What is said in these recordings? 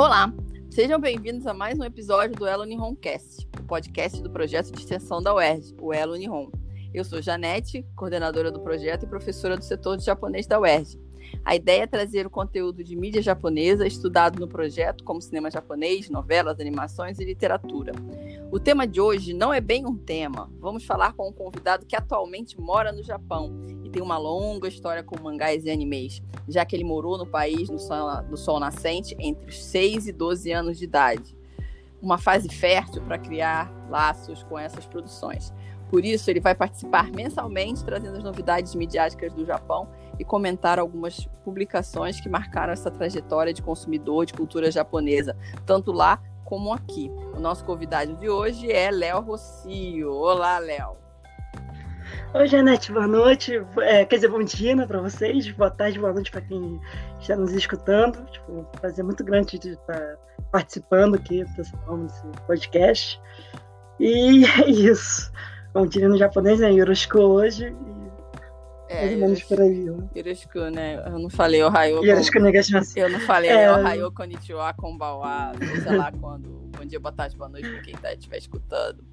Olá, sejam bem-vindos a mais um episódio do Elo Nihon-Cast, o podcast do projeto de extensão da UERJ, o Elo Nihon. Eu sou Janete, coordenadora do projeto e professora do setor de japonês da UERJ. A ideia é trazer o conteúdo de mídia japonesa estudado no projeto, como cinema japonês, novelas, animações e literatura. O tema de hoje não é bem um tema. Vamos falar com um convidado que atualmente mora no Japão e tem uma longa história com mangás e animes, já que ele morou no país no sol, no sol nascente entre os 6 e 12 anos de idade. Uma fase fértil para criar laços com essas produções. Por isso, ele vai participar mensalmente, trazendo as novidades midiáticas do Japão e comentar algumas publicações que marcaram essa trajetória de consumidor de cultura japonesa, tanto lá como aqui. O nosso convidado de hoje é Léo Rocio. Olá, Léo. Oi, Janete, boa noite. É, quer dizer, bom dia né, para vocês, boa tarde, boa noite para quem está nos escutando. Tipo, prazer muito grande de estar participando aqui desse podcast. E é isso. Como diria no japonês, né? Yoroshiku hoje. É, mais ou menos por aí. Né? Yoroshiku, né? Eu não falei Ohio. Yoroshiku negashimasu. Eu não falei é... Ohio, konnichiwa, konbawa, sei lá quando. Bom dia, boa tarde, boa noite pra quem tá, estiver escutando.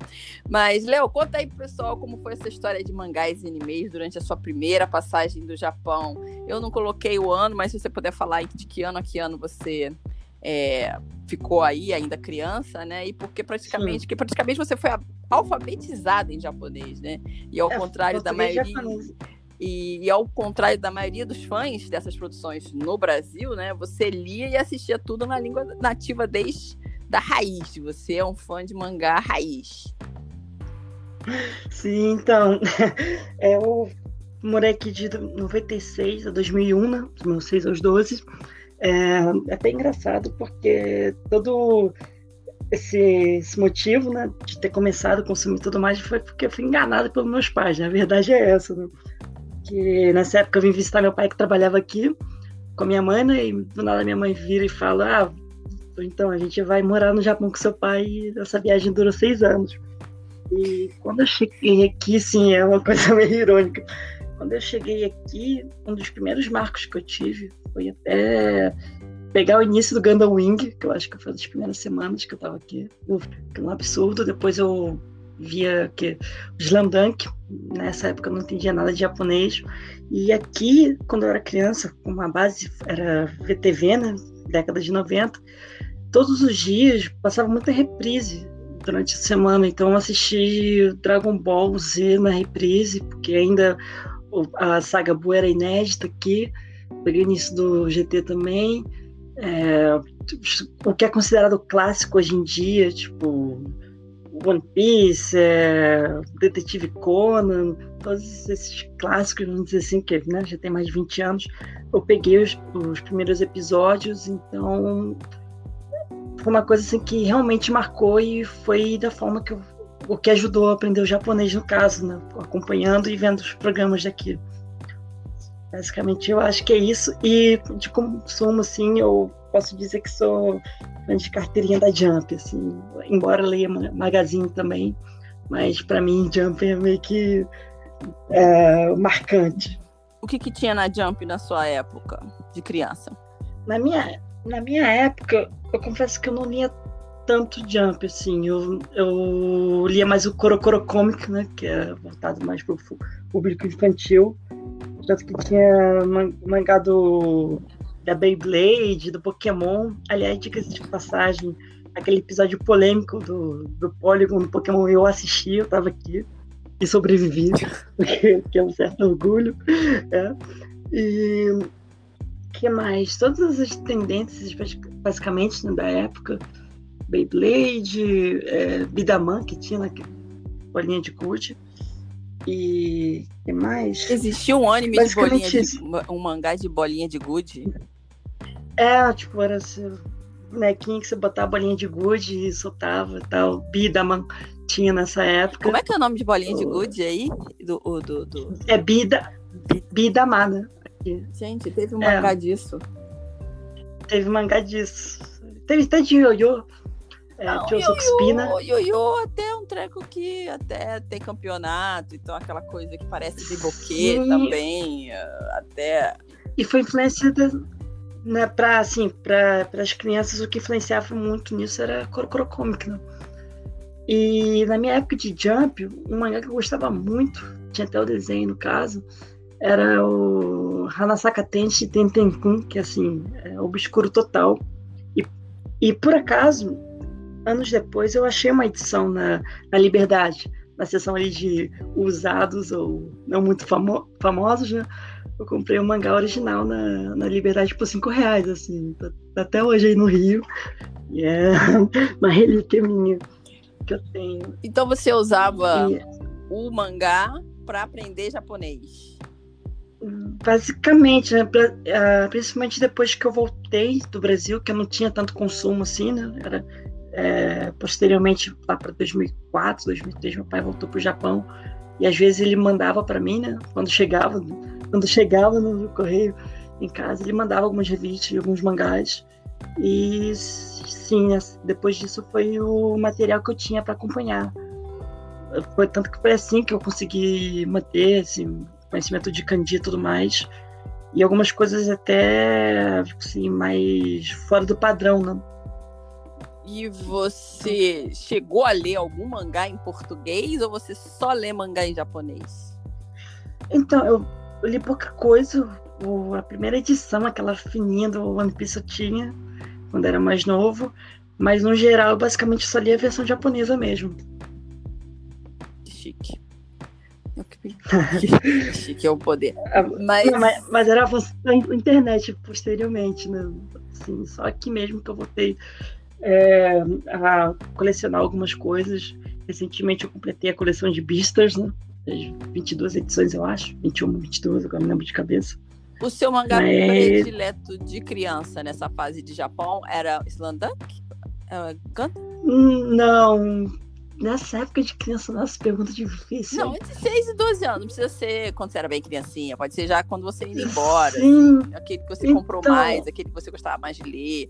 Mas, Léo, conta aí pro pessoal como foi essa história de mangás e animes durante a sua primeira passagem do Japão. Eu não coloquei o ano, mas se você puder falar de que ano a que ano você é, ficou aí ainda criança, né? E porque praticamente, que praticamente você foi alfabetizada em japonês, né? E ao é, contrário da maioria e, e, ao contrário da maioria dos fãs dessas produções no Brasil, né, você lia e assistia tudo na língua nativa desde da raiz. Você é um fã de mangá raiz. Sim, então, é, eu morei aqui de 96 a 2001, né, dos meus 6 aos 12. É, é até engraçado porque todo esse, esse, motivo, né, de ter começado a consumir tudo mais foi porque eu fui enganada pelos meus pais, né? A verdade é essa, né? Que nessa época eu vim visitar meu pai que trabalhava aqui com a minha mãe, né? E do nada minha mãe vira e fala: Ah, então a gente vai morar no Japão com seu pai e essa viagem durou seis anos. E quando eu cheguei aqui, sim, é uma coisa meio irônica. Quando eu cheguei aqui, um dos primeiros marcos que eu tive foi até pegar o início do Gundam Wing, que eu acho que foi das primeiras semanas que eu tava aqui. Que é um absurdo. Depois eu via que o Slam Dunk, nessa época eu não entendia nada de japonês. E aqui, quando eu era criança, uma base era VTV, né? Década de 90, todos os dias passava muita reprise durante a semana. Então eu assisti Dragon Ball Z na reprise, porque ainda a saga Buu era inédita aqui. Peguei início do GT também. É, o que é considerado clássico hoje em dia, tipo One Piece, é, Detetive Conan, todos esses clássicos, vamos dizer assim, que né, já tem mais de 20 anos, eu peguei os, os primeiros episódios, então foi uma coisa assim que realmente marcou e foi da forma que eu, o que ajudou a aprender o japonês no caso, né, acompanhando e vendo os programas daqui. Basicamente, eu acho que é isso. E de consumo, assim, eu posso dizer que sou de carteirinha da Jump, assim, embora leia magazine também, mas para mim Jump é meio que é, marcante. O que, que tinha na Jump na sua época de criança? Na minha, na minha época, eu confesso que eu não lia tanto Jump, assim, eu, eu lia mais o Corocoro Comic, né, que é voltado mais para o público infantil, tanto que tinha mangá do da Beyblade, do Pokémon. Aliás, dicas de passagem, aquele episódio polêmico do, do Polygon do Pokémon eu assisti, eu tava aqui e sobrevivi, que é um certo orgulho. É. E que mais? Todas as tendências, basicamente, né, da época. Beyblade, é, Bidaman, que tinha naquela bolinha de gude. E que mais? Existia um anime de bolinha de, um mangá de bolinha de gude? É, tipo, era assim, bonequinho que você botava a bolinha de gude e soltava e tal. Bidaman tinha nessa época. Como é que é o nome de bolinha de gude aí? Do, do, do... É Bida. Bidamada. Gente, teve um mangá é. disso. Teve mangá disso. Teve até de ioiô. É, Não, ioiô, ioiô até um treco que até tem campeonato, então aquela coisa que parece de boquê também, até... E foi influência da, né, para assim, para as crianças o que influenciava muito nisso era Korokoro Comic, né? E na minha época de Jump, um mangá que eu gostava muito, tinha até o desenho no caso, era o Hanasaka Tenshi Tentenkun, que assim, é obscuro total. E, e por acaso, anos depois, eu achei uma edição na, na Liberdade, na seção ali de usados ou não muito famo famosos, né? Eu comprei o um mangá original na, na Liberdade por cinco reais, assim, tá, tá até hoje aí no Rio. E é uma relíquia minha que eu tenho. Então você usava e... o mangá para aprender japonês? Basicamente, né, pra, uh, principalmente depois que eu voltei do Brasil, que eu não tinha tanto consumo assim, né? Era, é, posteriormente, lá para 2004, 2003, meu pai voltou para o Japão e às vezes ele mandava para mim, né? Quando chegava, quando chegava no correio em casa, ele mandava algumas revistas, alguns mangás e sim, depois disso foi o material que eu tinha para acompanhar. Foi tanto que foi assim que eu consegui manter assim, conhecimento de kanji e tudo mais. E algumas coisas até assim, mais fora do padrão, né? E você chegou a ler algum mangá em português ou você só lê mangá em japonês? Então, eu, eu li pouca coisa. O, a primeira edição, aquela fininha do One Piece eu tinha quando era mais novo. Mas no geral, eu basicamente só li a versão japonesa mesmo. Chique. Chique é o poder. Mas... mas, mas era a internet posteriormente, né? Assim, só aqui mesmo que eu voltei é, a colecionar algumas coisas. Recentemente eu completei a coleção de Beasters, né? 22 edições, eu acho. 21, 22, agora não lembro de cabeça. O seu mangá Mas... predileto de criança nessa fase de Japão era Slandunk? É, hum, não, Nessa época de criança, nossa, pergunta difícil. Não, entre 6 e 12 anos. Não precisa ser quando você era bem criancinha. Pode ser já quando você ia embora. Sim. Assim, aquele que você então... comprou mais, aquele que você gostava mais de ler.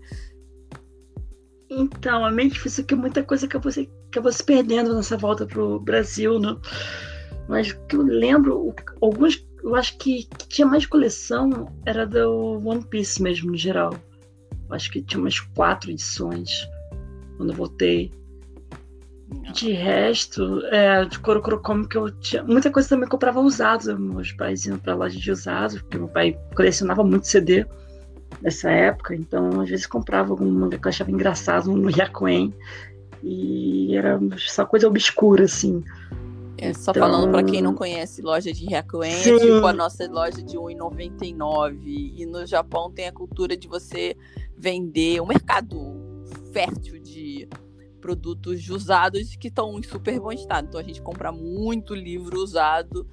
Então, é meio difícil que muita coisa que eu vou se perdendo nessa volta pro Brasil, né? Mas que eu lembro, alguns, eu acho que, que tinha mais coleção era do One Piece mesmo, no geral. Eu acho que tinha umas quatro edições quando eu voltei. De resto, é, de Coro Comic eu tinha. Muita coisa também comprava usados. Meus pais iam pra loja de usados, porque meu pai colecionava muito CD nessa época, então às vezes comprava algum manga que eu achava engraçado no Yakuen. E era só coisa obscura, assim. É, só então... falando para quem não conhece, loja de Hyakuen é tipo a nossa loja de R$1,99. E no Japão tem a cultura de você vender, um mercado fértil de produtos usados que estão em super bom estado. Então a gente compra muito livro usado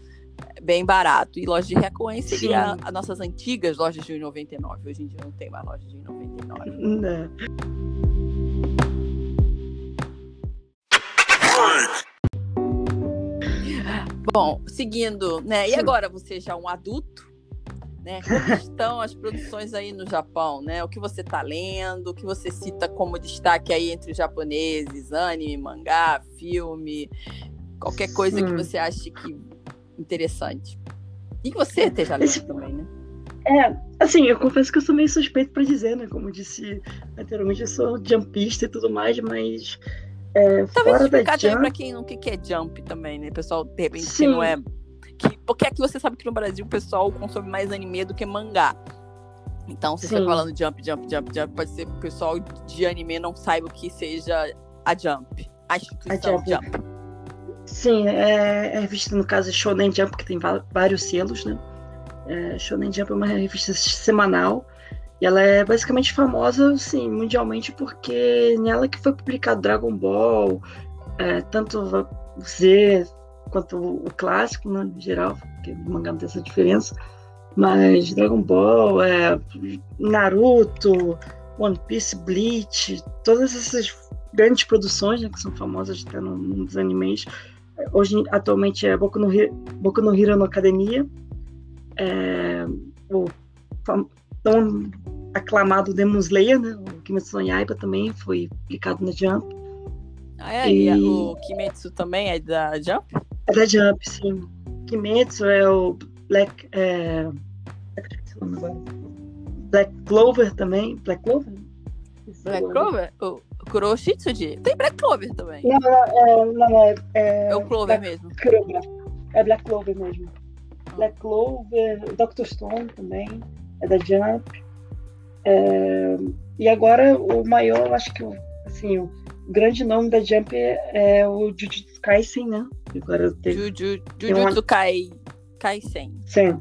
bem barato. E loja de Recoen seria as nossas antigas lojas de 1,99. Hoje em dia não tem mais loja de 1,99. Não. Bom, seguindo, né? E agora você já é um adulto, né? Como estão as produções aí no Japão, né? O que você está lendo, o que você cita como destaque aí entre os japoneses, anime, mangá, filme, qualquer coisa que você ache que interessante. E que você esteja lendo Esse... também, né? É, assim, eu confesso que eu sou meio suspeito para dizer, né? Como eu disse anteriormente, eu sou jumpista e tudo mais, mas. É, Talvez explicar jump... para quem não que, que é jump também, né? Pessoal, de repente, Sim. que não é que, porque aqui você sabe que no Brasil o pessoal consome mais anime do que mangá. Então, se você está falando jump, jump, jump, jump, pode ser que o pessoal de anime não saiba o que seja a Jump. A instituição a Jump. Jump. Sim, é, é revista, no caso, Shonen Jump, que tem vários selos, né? É, Shonen Jump é uma revista semanal e ela é basicamente famosa, assim, mundialmente porque nela que foi publicado Dragon Ball, é, tanto Z, quanto o clássico, né, em geral, porque o mangá não tem essa diferença. Mas Dragon Ball, é, Naruto, One Piece, Bleach, todas essas grandes produções né, que são famosas até no, nos animes. Hoje, atualmente, é Boku no, Boku no Hero no Academia. É, o tão aclamado Demon Slayer, né? O Kimetsu no Yaiba também foi publicado na Jump. Ah, é? E... e o Kimetsu também é da Jump? É da Jump, sim. Kimetsu é o Black. É... Black Clover também. Black Clover? Black Clover? O Kuroshitsuji? Tem Black Clover também. Não, não, é, não, é, é, é o Clover Black mesmo. Clover. É Black Clover mesmo. Black Clover, Doctor Stone também, é da Jump. É, e agora o maior, acho que assim, o grande nome da Jump é, é o Jujutsu Kaisen, né? Agora teve, Juju, Jujutsu uma... Kai, Kaisen. Sim.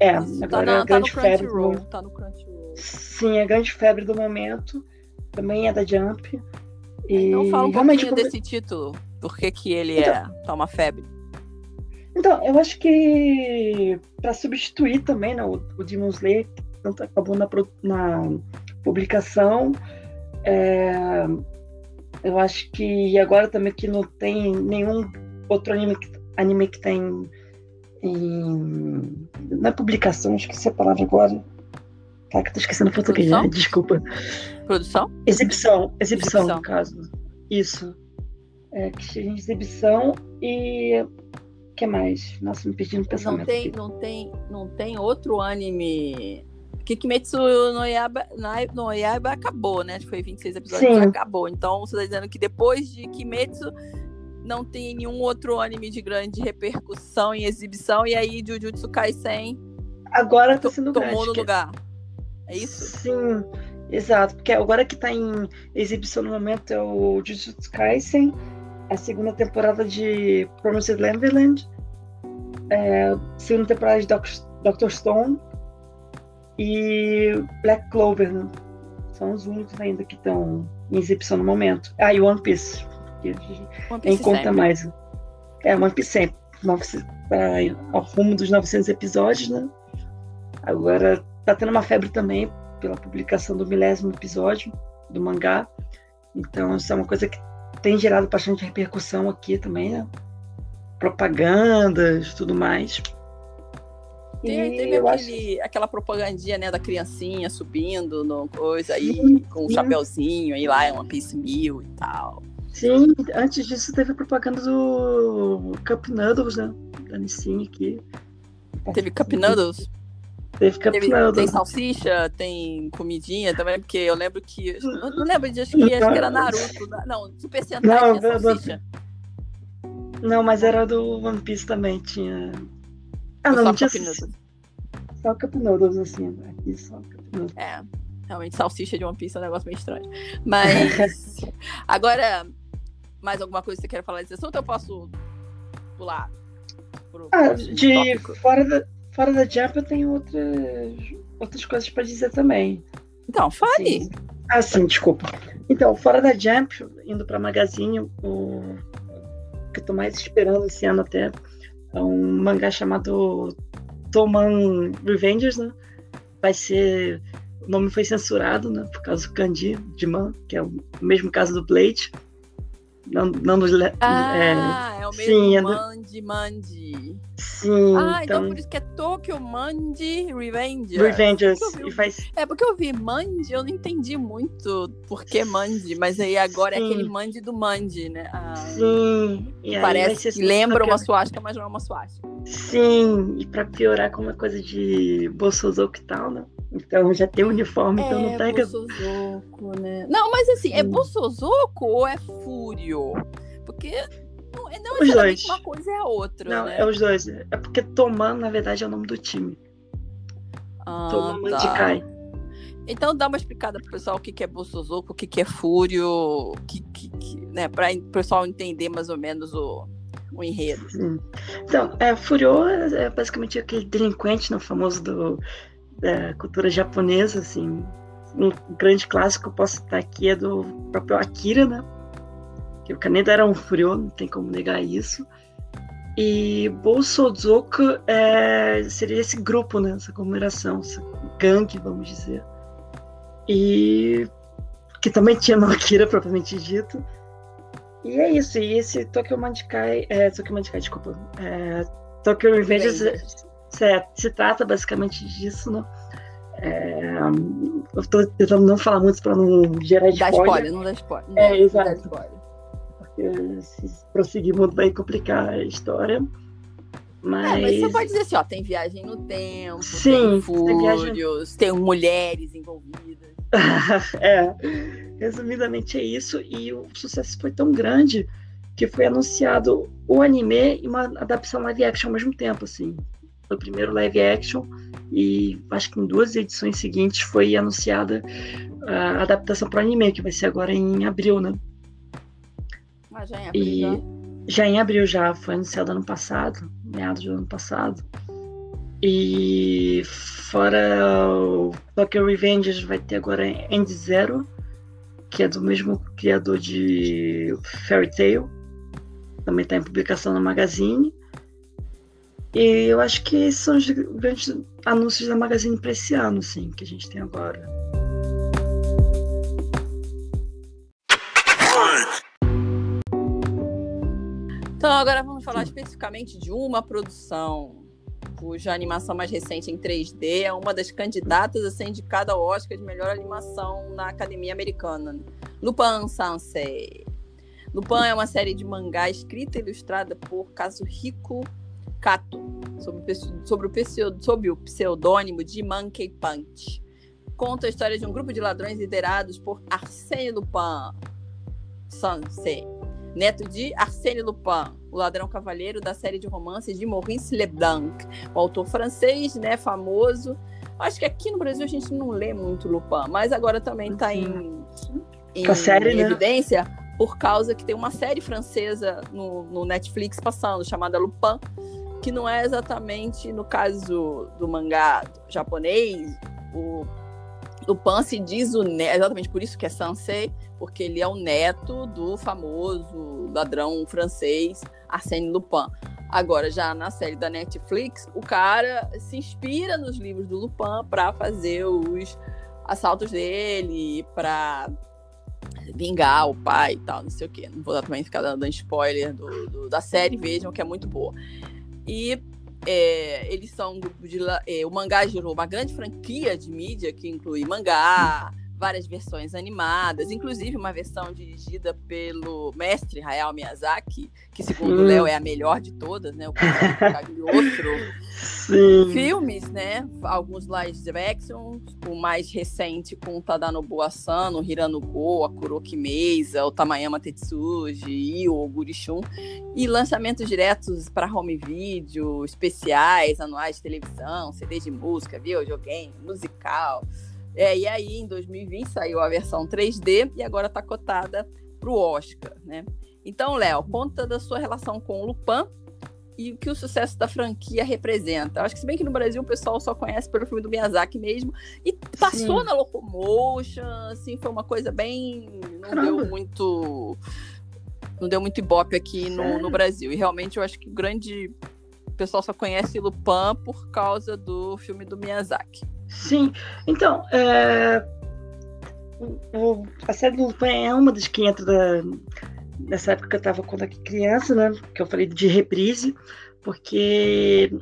É, Isso, tá agora tá na, é a grande tá febre. Do... Tá no Crunchyroll. Sim, a grande febre do momento. Também é da Jump. E então fala um pouquinho desse título. Por que, que ele então, é tá uma febre? Então, eu acho que para substituir também né, o, o Demon Slayer, que tanto acabou na, na publicação, é, eu acho que agora também que não tem nenhum outro anime que, anime que tem em, na publicação, esqueci a palavra agora. Tá, que eu tô esquecendo o português, né? desculpa. Produção? Exibição, exibição, exibição. no caso. Isso. É, que chega em exibição e que mais? Nossa, me perdi no pensamento. Não tem, aqui. não tem, não tem outro anime. Que Kimetsu no Yaiba, no Yaiba acabou, né? Foi 26 episódios, Sim. acabou. Então você tá dizendo que depois de Kimetsu não tem nenhum outro anime de grande repercussão e exibição, e aí Jujutsu Kaisen agora tá sendo tomou no lugar. É isso? Sim, exato. Porque agora que tá em exibição no momento é o Jujutsu Kaisen a segunda temporada de Promised Neverland, é, segunda temporada de Doctor Stone e Black Clover. Né? São os únicos ainda que estão em exibição no momento. Ah, e One Piece. One Piece em conta mais. É, One Piece sempre. Para ao rumo dos 900 episódios, né? Agora tá tendo uma febre também pela publicação do milésimo episódio do mangá. Então, isso é uma coisa que tem gerado bastante repercussão aqui também, né? Propagandas, tudo mais. Tem, teve aquele, acho... aquela propagandinha, né, da criancinha subindo no coisa aí, sim, com um chapéuzinho, aí lá é uma Piece Mil e tal. Sim, antes disso teve a propaganda do Cup Noodles, né? Da Nissin aqui. Teve Cup Noodles? Teve. Tem salsicha, tem comidinha também, porque eu lembro que. Não lembro de acho que, acho que era Naruto. Não, Super Sentai não, tinha salsicha. Não, mas era do One Piece também, tinha. Ah, não, não tinha. Só Cup Noodles, assim, aqui só Cup Noodles. É, realmente salsicha de One Piece é um negócio meio estranho. Mas. agora, mais alguma coisa que você quer falar desse assunto? Eu posso pular? Pro, ah, de fora da Fora da Jump eu tenho outras, outras coisas para dizer também. Então, fale. Sim. Ah, sim, desculpa. Então, fora da Jump, indo para Magazine, o que eu tô mais esperando esse ano até é um mangá chamado Toman Revengers, né? Vai ser. O nome foi censurado, né? Por causa do kanji de Man, que é o mesmo caso do Blade. Não, não nos. Ah, é, é o mesmo sim, é Mandi. Sim. Ah, então... então por isso que é Tokyo Mandi Revengers. Revengers. Vi... E faz... É porque eu vi Mandi, eu não entendi muito por que Mandi, mas aí agora sim. é aquele Mandi do Mandi, né? Ah, sim. E parece que lembra uma suástica, mas não é uma suástica. Sim, e pra piorar com uma coisa de Bolsonaro e tal, né? Então já tem uniforme, é, então não pega. Bossozoko, né? Não, mas assim, é Bossozoko ou é Fúrio? Porque não, é não os dois. uma coisa é a outra. Não, né? é os dois. É porque Toman, na verdade, é o nome do time. Ah, Toman tá. Mandikai. Então dá uma explicada pro pessoal o que, que é Bossozoko, o que, que é Fúrio, que, que, que, né, para o pessoal entender mais ou menos o, o enredo. Sim. Então, é, Furyo é basicamente aquele delinquente, no né, famoso do, da cultura japonesa, assim. Um grande clássico que eu posso citar aqui é do próprio Akira, né? Que o Kaneda era um furioso, não tem como negar isso. E Bolsozoku é, seria esse grupo, né? Essa comemoração, essa gangue, vamos dizer. E que também tinha no Akira, propriamente dito. E é isso, e esse Tokyo Mandikai, é, Tokyo Mandikai, desculpa, é, Tokyo Revengers se, se trata basicamente disso, né? É, eu tô tentando não falar muito para não gerar spoiler. Dá spoiler, não dá spoiler. Não é, exato. Spoiler. Porque se prosseguir muito vai complicar a história. Mas... É, mas você pode dizer assim, ó, tem viagem no tempo, Sim, tem tem fúrios, tem, mulheres envolvidas. é, resumidamente é isso. E o sucesso foi tão grande que foi anunciado o anime e uma adaptação live action ao mesmo tempo, assim. Foi o primeiro live action e acho que em duas edições seguintes foi anunciada a adaptação para o anime, que vai ser agora em abril, né? Mas já em abril, E já. já em abril já foi anunciado ano passado, meados do ano passado. E fora o Tokyo Revengers vai ter agora End Zero, que é do mesmo criador de Fairy Tail. Também está em publicação no Magazine. E eu acho que esses são os grandes anúncios da Magazine para esse ano, sim, que a gente tem agora. Agora vamos falar especificamente de uma produção cuja animação mais recente em 3D é uma das candidatas a ser indicada ao Oscar de melhor animação na Academia Americana. Lupin Sansei. Lupin é uma série de mangá escrita e ilustrada por Kazuhiko Kato, sobre o pseu- sob o pseudônimo de Monkey Punch. Conta a história de um grupo de ladrões liderados por Arsène Lupin Sansei, neto de Arsène Lupin, o ladrão cavalheiro da série de romances de Maurice Leblanc, o autor francês, né, famoso. Acho que aqui no Brasil a gente não lê muito Lupin, mas agora também está em, em Tá série, né? evidência por causa que tem uma série francesa no, no Netflix passando, chamada Lupin, que não é exatamente, no caso do mangá japonês, o Lupin se diz o neto, exatamente por isso que é Sansei, porque ele é o neto do famoso ladrão francês Arsène Lupin. Agora, já na série da Netflix, o cara se inspira nos livros do Lupin para fazer os assaltos dele, para vingar o pai e tal, não sei o quê. Não vou também ficar dando spoiler do, do- da série, vejam que é muito boa. E é, eles são um grupo de. é, o mangá gerou uma grande franquia de mídia que inclui mangá, várias versões animadas, inclusive uma versão dirigida pelo mestre Hayao Miyazaki, que segundo o Hum. Léo é a melhor de todas, né? O. Sim. Filmes, né? Alguns live action, o mais recente com o Tadanobu Asano, o Hiranogo, a Kuroki Meiza, o Tamayama Tetsuji e o Ogurishun. E lançamentos diretos para home video, especiais, anuais de televisão, CD de música, videogame, musical. É, e aí, em 2020, saiu a versão 3D e agora está cotada para o Oscar, né? Então, Léo, conta da sua relação com o Lupin e o que o sucesso da franquia representa. Acho que se bem que no Brasil o pessoal só conhece pelo filme do Miyazaki mesmo e passou Sim. na Locomotion, assim, foi uma coisa bem não Caramba. deu muito não deu muito ibope aqui no, no Brasil. E realmente eu acho que o grande o pessoal só conhece Lupin por causa do filme do Miyazaki. Sim, então, é, o- o- a série do Lupin é uma das que entra da, nessa época que eu estava quando era criança, né? Que eu falei de reprise, porque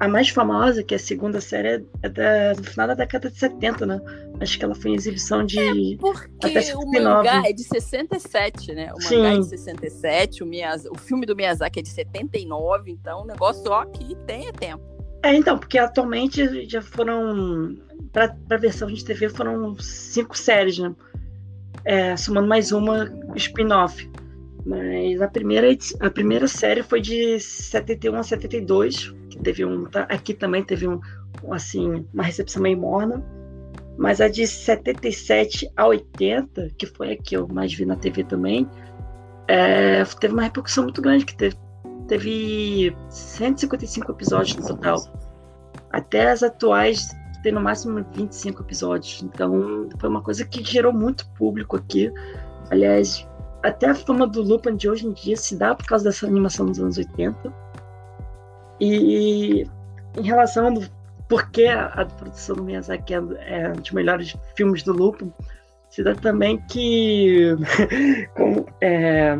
a mais famosa, que é a segunda série, é da, do final da década de 70, né? Acho que ela foi em exibição de. Porque Até o 79. mangá é de 67, né? O Sim. mangá é de 67, o, Miyaz... o filme do Miyazaki é de 79, então o negócio ó, que tem é tempo. É, então, porque atualmente já foram. Para a versão de TV foram cinco séries, né? É, somando mais uma spin-off. Mas a primeira, a primeira série foi de 71 a 72, que teve um. tá- Aqui também teve um, assim, uma recepção meio morna. Mas a de 77 a 80, que foi a que eu mais vi na TV também, é, teve uma repercussão muito grande, que teve, teve 155 episódios no total. Até as atuais tem no máximo 25 episódios. Então foi uma coisa que gerou muito público aqui. Aliás, até a fama do Lupin de hoje em dia se dá por causa dessa animação dos anos 80. E em relação ao porquê a, produção do Miyazaki é, é um dos melhores filmes do Lupin, se dá também que como, é,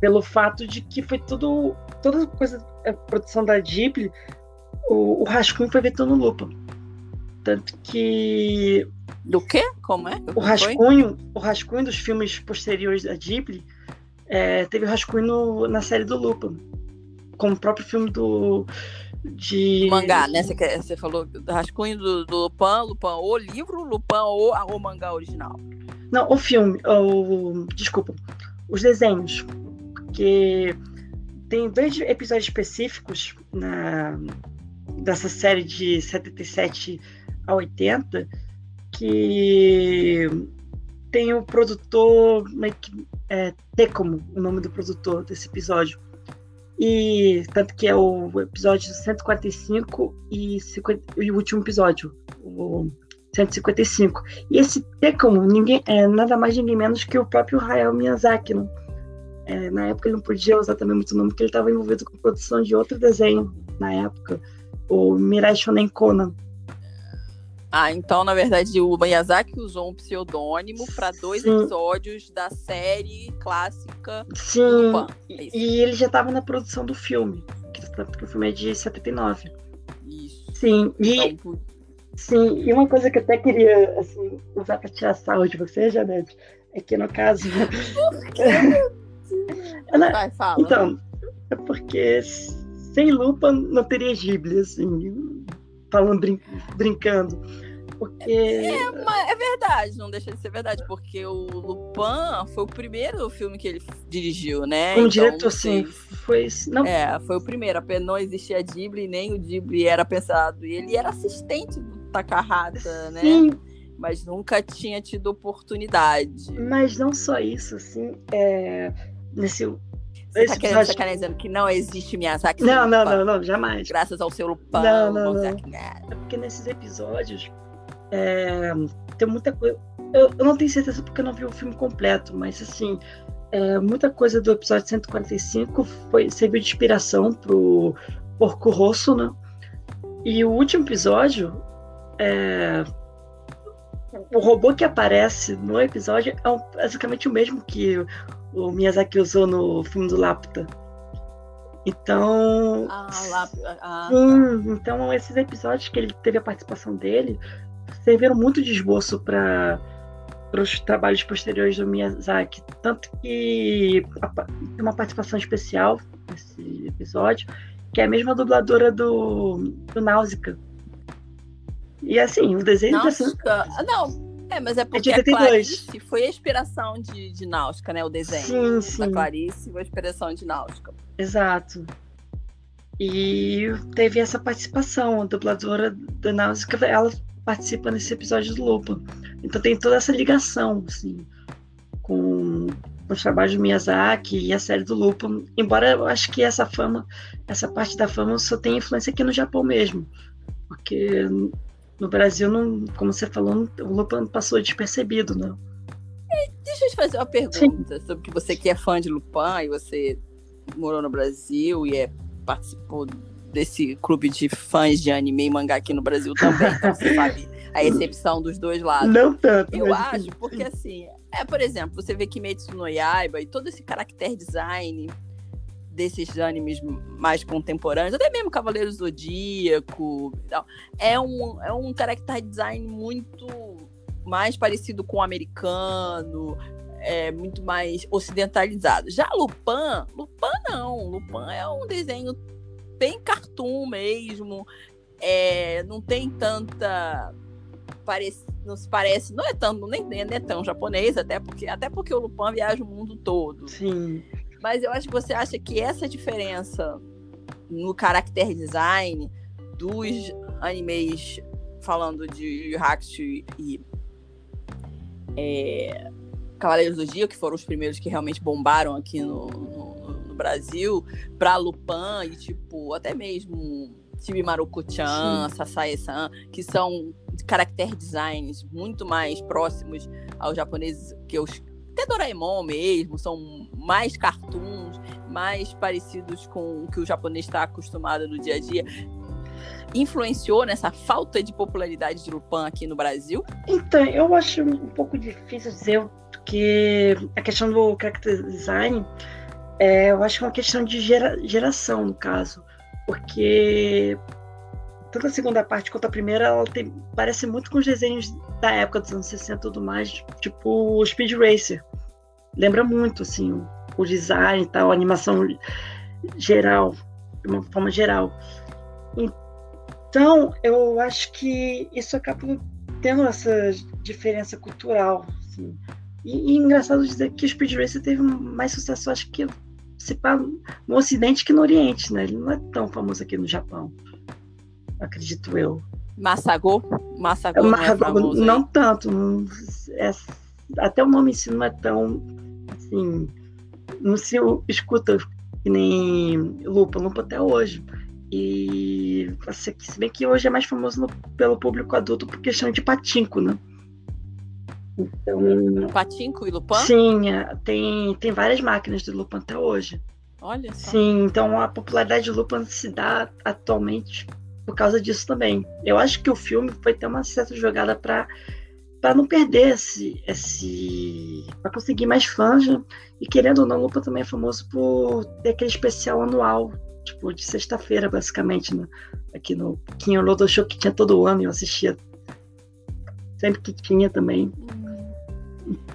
pelo fato de que foi tudo toda coisa a produção da Ghibli o, o rascunho foi feito no Lupin tanto que Do quê? Como é? o Foi? rascunho, o rascunho dos filmes posteriores da Ghibli é, teve o rascunho no- na série do Lupin. como o próprio filme do. De... Mangá, né? Você, quer, você falou rascunho do, do Lupin, Lupin o livro, Lupin ou o mangá original? Não, o filme, o, desculpa, os desenhos. Porque tem dois episódios específicos na, dessa série de 77 a 80 que tem o produtor é, Tecomo, o nome do produtor desse episódio. E tanto que é o episódio 145 e, 50, e o último episódio, o 155. E esse Tecomo ninguém, é nada mais ninguém menos que o próprio Hayao Miyazaki. Né? É, na época ele não podia usar também muito o nome, porque ele estava envolvido com a produção de outro desenho na época, o Mirai Shonen Conan. Ah, então, na verdade, o Miyazaki usou um pseudônimo para dois Sim. episódios da série clássica Sim, é e ele já estava na produção do filme, que o filme é de 79. Isso. Sim, e, então, sim, e uma coisa que eu até queria assim, usar para tirar sarro de você, Janete, é que no caso... Ela... Vai, fala. Então, é porque sem lupa não teria Ghibli, assim falando, brin brincando. Porque... É, é, verdade, não deixa de ser verdade, porque o Lupin foi o primeiro filme que ele dirigiu, né? Como então, diretor, sim. Foi, não... É, foi o primeiro. Não existia Ghibli, nem o Ghibli era pensado. E ele era assistente do Takahata, né? Sim. Mas nunca tinha tido oportunidade. Mas não só isso, assim, é... nesse você tá querendo sacanear dizendo que não existe Miyazaki? Não, não, não, não, jamais. Graças ao seu Lupin. Não, não, não. É porque nesses episódios é, tem muita coisa. Eu, eu, não tenho certeza porque eu não vi o filme completo, mas assim, é, muita coisa do episódio 145 foi, serviu de inspiração pro Porco Rosso, né? E o último episódio, é, o robô que aparece no episódio é basicamente o mesmo que o Miyazaki usou no filme do Lapta. Então. Ah, Lapta. Ah, sim, então esses episódios que ele teve a participação dele serviram muito de esboço para os trabalhos posteriores do Miyazaki. Tanto que tem uma participação especial nesse episódio, que é a mesma dubladora do, do Náusea. E assim, o desenho. Náusea? Dessa... Não, é, mas é porque é a Clarice foi a inspiração de, de Náutica, né? O desenho sim, sim. da Clarice foi a inspiração de Náutica. Exato. E teve essa participação, a dubladora da Náutica, ela participa nesse episódio do Lupa. Então tem toda essa ligação, assim, com os trabalhos do Miyazaki e a série do Lupa. Embora eu acho que essa fama, essa parte da fama só tem influência aqui no Japão mesmo. Porque no Brasil, não, como você falou, o Lupin passou despercebido, não. É, deixa eu te fazer uma pergunta Sim. sobre que você que é fã de Lupin e você morou no Brasil e é, participou desse clube de fãs de anime e mangá aqui no Brasil também, então você sabe a excepção dos dois lados. Não tanto. Eu acho, porque assim, é, por exemplo, você vê Kimetsu no Yaiba e todo esse character design desses animes mais contemporâneos, até mesmo Cavaleiros do Zodíaco, é um, é um character design muito mais parecido com o americano, é muito mais ocidentalizado. Já Lupin, Lupin não, Lupin é um desenho bem cartoon mesmo, é, não tem tanta parece, não se parece, não é tão, nem, nem é tão japonês, até porque, até porque o Lupin viaja o mundo todo. Sim. Mas eu acho que você acha que essa diferença no character design dos animes falando de Hakusho e é, Cavaleiros do Dia, que foram os primeiros que realmente bombaram aqui no, no, no Brasil, para Lupin e tipo, até mesmo Chibimaru-chan, Sasae-san, que são character designs muito mais próximos aos japoneses que os até Doraemon mesmo, são mais cartoons, mais parecidos com o que o japonês está acostumado no dia a dia. Influenciou nessa falta de popularidade de Lupin aqui no Brasil? Então, eu acho um pouco difícil dizer, porque a questão do character design, é, eu acho que é uma questão de gera, geração, no caso. Porque tanto a segunda parte quanto a primeira, ela tem, parece muito com os desenhos da época dos anos 60 e tudo mais, tipo Speed Racer. Lembra muito, assim, o design e tal, a animação geral. de uma forma geral. Então, eu acho que isso acaba tendo essa diferença cultural. Assim. E, e engraçado dizer que o Speed Racer teve mais sucesso, acho que se no Ocidente que no Oriente, né? Ele não é tão famoso aqui no Japão, acredito eu. Massagô? Massagô não, é não tanto. Não, é, até o nome em si não é tão assim. Não se escuta que nem Lupa, Lupa até hoje. E se bem que hoje é mais famoso no, pelo público adulto por questão de patinco, né? Então, patinco e Lupan? Sim, é, tem, tem várias máquinas de Lupan até hoje. Olha só. Sim, então a popularidade de Lupan se dá atualmente por causa disso também. Eu acho que o filme foi ter uma certa jogada para para não perder esse, esse para conseguir mais fãs né? e querendo ou não Lupa também é famoso por ter aquele especial anual tipo de sexta-feira basicamente né? aqui no Kinho Lodo Show que tinha todo ano eu assistia sempre que tinha também hum.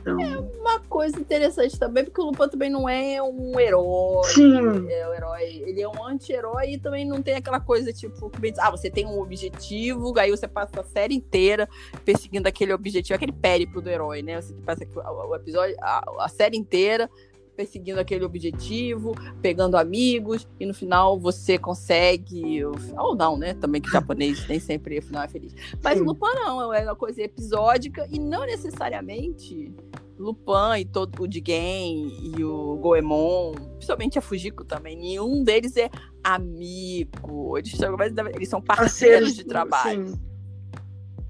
Então... É uma coisa interessante também, porque o Lupin também não é um herói. Sim. É um herói. Ele é um anti-herói e também não tem aquela coisa, tipo, ah, você tem um objetivo, aí você passa a série inteira perseguindo aquele objetivo, aquele périplo do herói, né? Você passa o episódio, a, a série inteira perseguindo aquele objetivo, pegando amigos, e no final você consegue. Ou não, né? Também que japonês nem sempre o final é feliz. Mas Sim. Lupin não, é uma coisa episódica e não necessariamente Lupin e todo o Jigen e o Goemon, principalmente a Fujiko também, nenhum deles é amigo. Eles são, eles são parceiros de trabalho. Sim.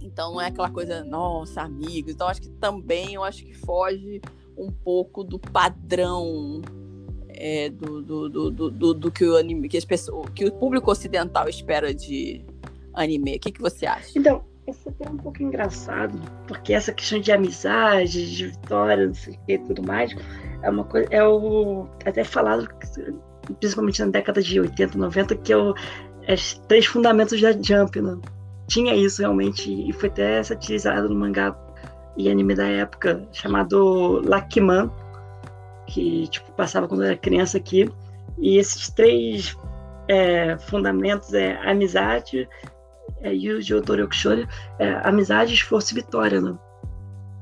Então não é aquela coisa, nossa, amigos. Então acho que também eu acho que foge um pouco do padrão é, do, do, do, do, do, que o anime, que as pessoas, que o público ocidental espera de anime. O que, que você acha? Então, isso é um pouco engraçado, porque essa questão de amizade, de vitória, não sei o que, tudo mais, é uma coisa, é o até falado principalmente na década de 80, 90, que é o é os três fundamentos da Jump, né? Tinha isso realmente e foi até satirizado no mangá e anime da época chamado Lakiman, que tipo, passava quando eu era criança aqui. E esses três é, fundamentos é amizade, é, Yuji Otoriokushori, é, amizade, esforço e vitória. Né?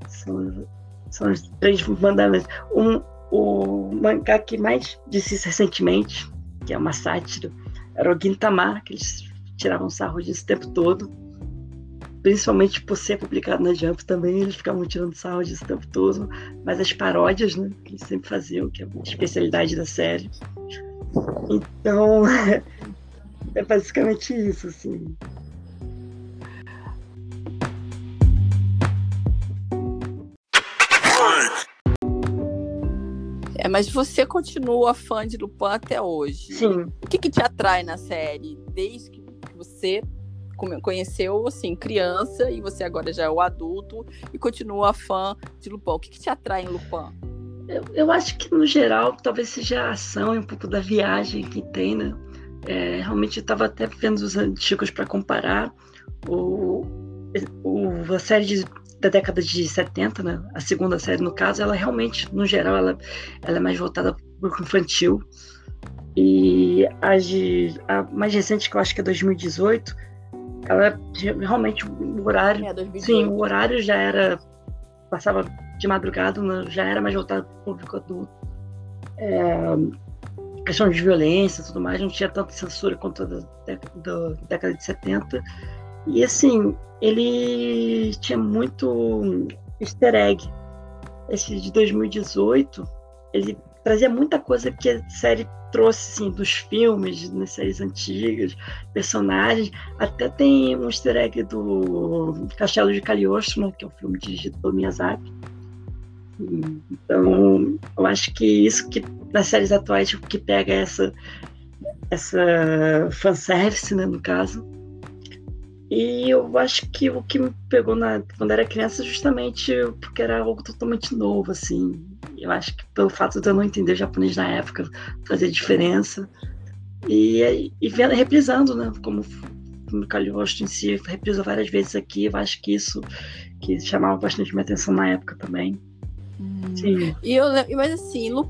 São, são os três fundamentos. Um, o mangá que mais disse recentemente, que é uma sátira, era o Gintama, que eles tiravam sarro disso o tempo todo principalmente por ser publicado na Jump também, eles ficavam tirando sarro disso o tempo todo, mas as paródias, né, que eles sempre faziam, que é a especialidade da série. Então, é basicamente isso, assim. É, mas você continua fã de Lupin até hoje. Sim. O que, que te atrai na série? Desde que você conheceu assim criança e você agora já é o adulto e continua fã de Lupin. O que, que te atrai em Lupin? Eu, eu, acho que no geral talvez seja a ação e um pouco da viagem que tem, né? É, realmente eu estava até vendo os antigos para comparar o, o, a série de, da década de 70, né? A segunda série no caso, ela realmente, no geral, ela, ela é mais voltada para o infantil. E a, de, a mais recente, que eu acho que é 2018, ela realmente o horário. É, sim, o horário já era. Passava de madrugada, já era mais voltado para o público adulto. É, questão de violência e tudo mais, não tinha tanta censura quanto da, da década de 70. E assim, ele tinha muito easter egg. Esse de 2018, ele trazia muita coisa que a série trouxe assim, dos filmes, das séries antigas, personagens. Até tem um easter egg do Castelo de Cagliostro, né, que é um filme dirigido pelo Miyazaki. Então, eu acho que isso que nas séries atuais tipo, que pega essa essa fanservice, né, no caso. E eu acho que o que me pegou na, quando era criança justamente porque era algo totalmente novo, assim. Eu acho que pelo fato de eu não entender japonês na época fazia diferença. E, e vendo, reprisando, né? Como o Calhosto em si reprisa várias vezes aqui, eu acho que isso que chamava bastante minha atenção na época também. Hum. Sim. E eu, mas assim, Lupin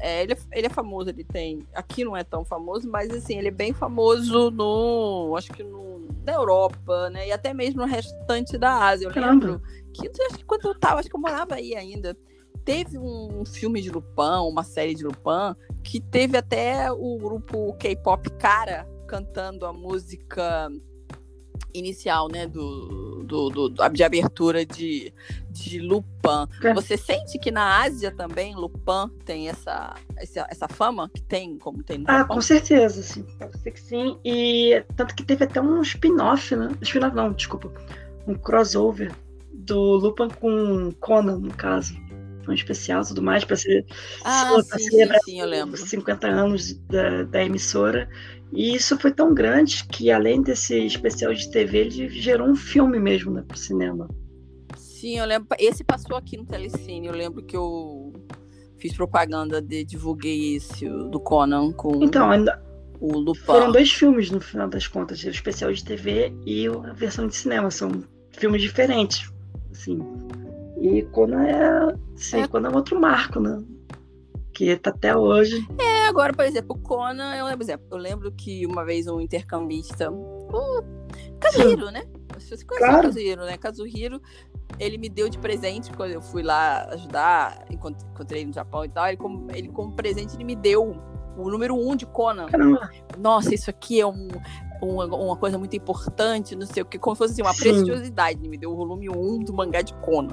É, ele, é, ele é famoso, ele tem. Aqui não é tão famoso, mas assim, ele é bem famoso no. Acho que no, na Europa, né? E até mesmo no restante da Ásia. Eu Caramba. lembro que acho que quando eu tava, acho que eu morava aí ainda. Teve um filme de Lupin, uma série de Lupin, que teve até o grupo K-pop Cara cantando a música inicial, né, do, do, do, de abertura de, de Lupin. É. Você sente que na Ásia também Lupin tem essa, essa, essa fama que tem, como tem Ah, Japão? com certeza, sim. Pode ser que sim. E tanto que teve até um spin-off, né? Spin-off não, desculpa. Um crossover do Lupin com Conan, no caso. Foi um especial e tudo mais, para ser Ah, sim, sim, sim, eu lembro. os 50 anos da, da emissora. E isso foi tão grande que, além desse especial de TV, ele gerou um filme mesmo né, pro cinema. Sim, eu lembro. Esse passou aqui no Telecine. Eu lembro que eu fiz propaganda de divulguei esse do Conan com Então, ainda o Lupin. foram dois filmes no final das contas: o especial de TV e a versão de cinema. São filmes diferentes. Assim. E Conan é, sim, É. Conan é outro marco, né? Que tá até hoje. É, agora, por exemplo, o Conan, eu lembro, exemplo, eu lembro que uma vez um intercambista, o Kazuhiro, né? Você conhece Claro. o Kazuhiro, né? Kazuhiro, ele me deu de presente quando eu fui lá ajudar, encont- encontrei no Japão e tal. Ele, como, ele como presente, ele me deu o número um de Conan. Caramba, Nossa, isso aqui é um, uma, uma coisa muito importante, não sei o que, como se fosse assim, uma Sim. preciosidade. Ele me deu o volume 1 do mangá de Conan.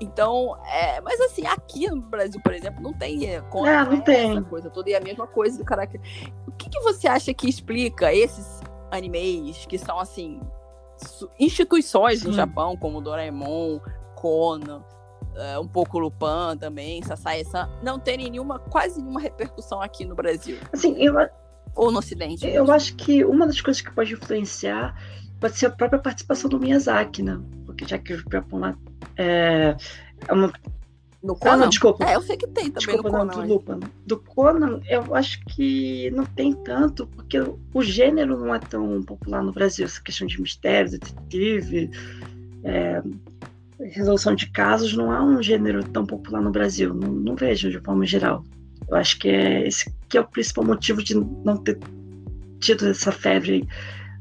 Então, é, mas assim, aqui no Brasil, por exemplo, não tem é, Conan. É, não é tem. Essa coisa toda e é a mesma coisa do caráter. O que, que você acha que explica esses animes que são, assim, instituições no. Japão, como Doraemon, Conan, é, um pouco Lupin também, Sasai-san, não terem nenhuma, quase nenhuma repercussão aqui no Brasil? assim, eu, Ou no Ocidente? Eu mesmo. acho que uma das coisas que pode influenciar pode ser a própria participação do Miyazaki, né? Porque já que o Japão lá é, é uma. Ah, Conan? não, desculpa. É, eu sei que tem também Desculpa, no não, Conan. do mas- Lupin. Do Conan, eu acho que não tem tanto, porque o gênero não é tão popular no Brasil. Essa questão de mistério, detetive, é, resolução de casos, não é um gênero tão popular no Brasil. Não, não vejo de forma geral. Eu acho que é esse que é o principal motivo de não ter tido essa febre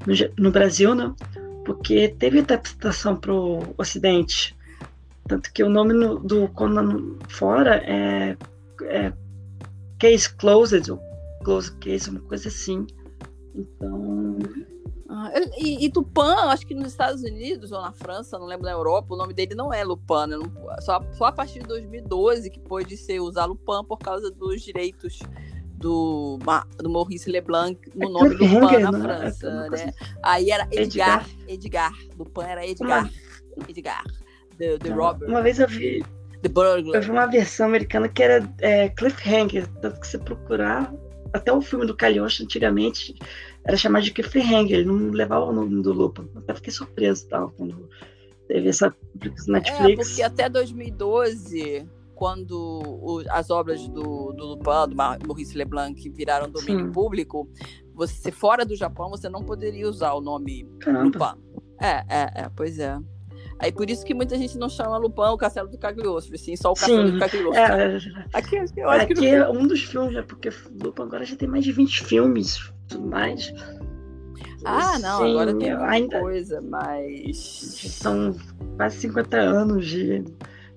no, no Brasil, né? Porque teve adaptação para o Ocidente. Tanto que o nome no- do Conan fora é, é Case Closed, ou Closed Case, uma coisa assim. Então, Ah, e, e acho que nos Estados Unidos ou na França, não lembro na Europa, o nome dele não é Lupin, né? Só, só a partir de 2012 que pôde ser usar Lupin por causa dos direitos do, do Maurice Leblanc no É nome Lupin Cliffhanger, na né? França, É né? Aí era Edgar, Edgar. Edgar, Lupin era Edgar, Edgar, The, the Robber, uma vez eu vi, The eu Burglar. vi uma versão americana que era é, Cliffhanger, tanto que você procurar, até o filme do Calhoche antigamente era chamado de Cliffhanger, ele não levava o nome do Lupin. Eu até fiquei surpreso tal, quando teve essa na É, Netflix. porque até 2012, quando o- as obras do, do Lupin, do Maurice Leblanc, viraram domínio Sim. público, você fora do Japão, você não poderia usar o nome Caramba. Lupin. É, é, é, pois é. Aí por isso que muita gente não chama Lupin o Castelo do Cagliostro, assim, só o Castelo Sim, do Cagliostro. É, Aqui, eu acho que aqui é um dos filmes, né? Porque Lupin agora já tem mais de 20 filmes e tudo mais. Ah, não, Sim, agora tem ainda coisa, mas. são quase 50 anos de,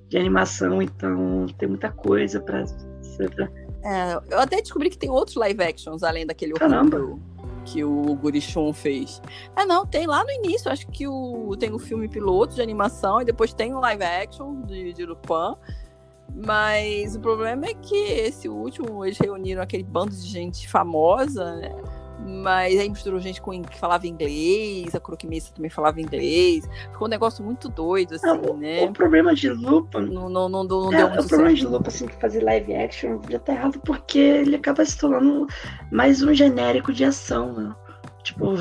de animação, então tem muita coisa pra. pra- É, eu até descobri que tem outros live actions além daquele Caramba. horrível que o Gurichun fez. É, não, tem lá no início, acho que o, tem o filme piloto de animação e depois tem o live action de, de Lupin. Mas o problema é que esse último, eles reuniram aquele bando de gente famosa, né? Mas aí misturou gente com, que falava inglês, a Croquemissa também falava inglês. Ficou um negócio muito doido, assim, Ah, o, né? o problema de Lupin. Não, não, não, não É, deu o muito problema certo. de Lupin, assim, que fazer live action já tá errado porque ele acaba se tornando mais um genérico de ação, né? Tipo,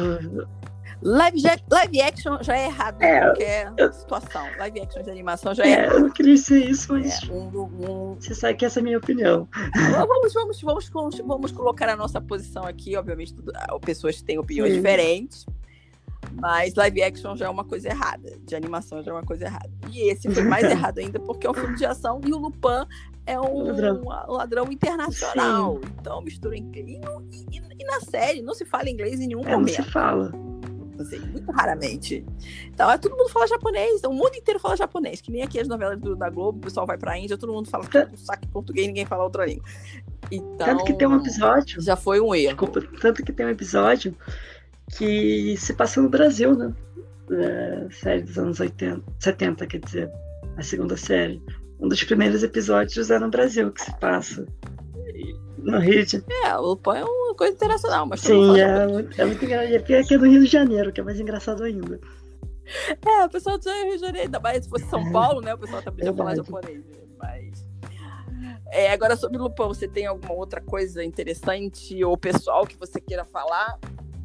Live, live action já é errado É, em qualquer eu- situação. Live action de animação já é, é, eu queria dizer isso, mas É, um, um- você sabe que essa é a minha opinião. vamos, vamos, vamos, vamos, colocar a nossa posição aqui. Obviamente, tudo- ah, pessoas têm opiniões Sim. diferentes. Mas live action já é uma coisa errada. De animação já é uma coisa errada. E esse foi mais errado ainda porque é um filme de ação e o Lupin é um ladrão, um ladrão internacional. Sim. Então mistura inglês. E, e, e, na série não se fala inglês em nenhum é, momento. Não se fala. Assim, muito raramente. Então, é, todo mundo fala japonês. Então, o mundo inteiro fala japonês. Que nem aqui as novelas do, da Globo, o pessoal vai pra Índia, todo mundo fala um saque português ninguém fala outra língua. Então, tanto que tem um episódio. Já foi um erro. Desculpa, tanto que tem um episódio que se passa no Brasil, né? É, série dos anos 80, 70, quer dizer, a segunda série. Um dos primeiros episódios é no Brasil que se passa. No Rio de É, o Lupin é uma coisa internacional, mas Sim, é, muito, é muito engraçado. É aqui é no Rio de Janeiro, que é mais engraçado ainda. É, o pessoal do Rio de Janeiro, ainda mais se fosse São é. Paulo, né? O pessoal também já falar japonês, né? mas. É, agora sobre Lupin, você tem alguma outra coisa interessante ou pessoal que você queira falar?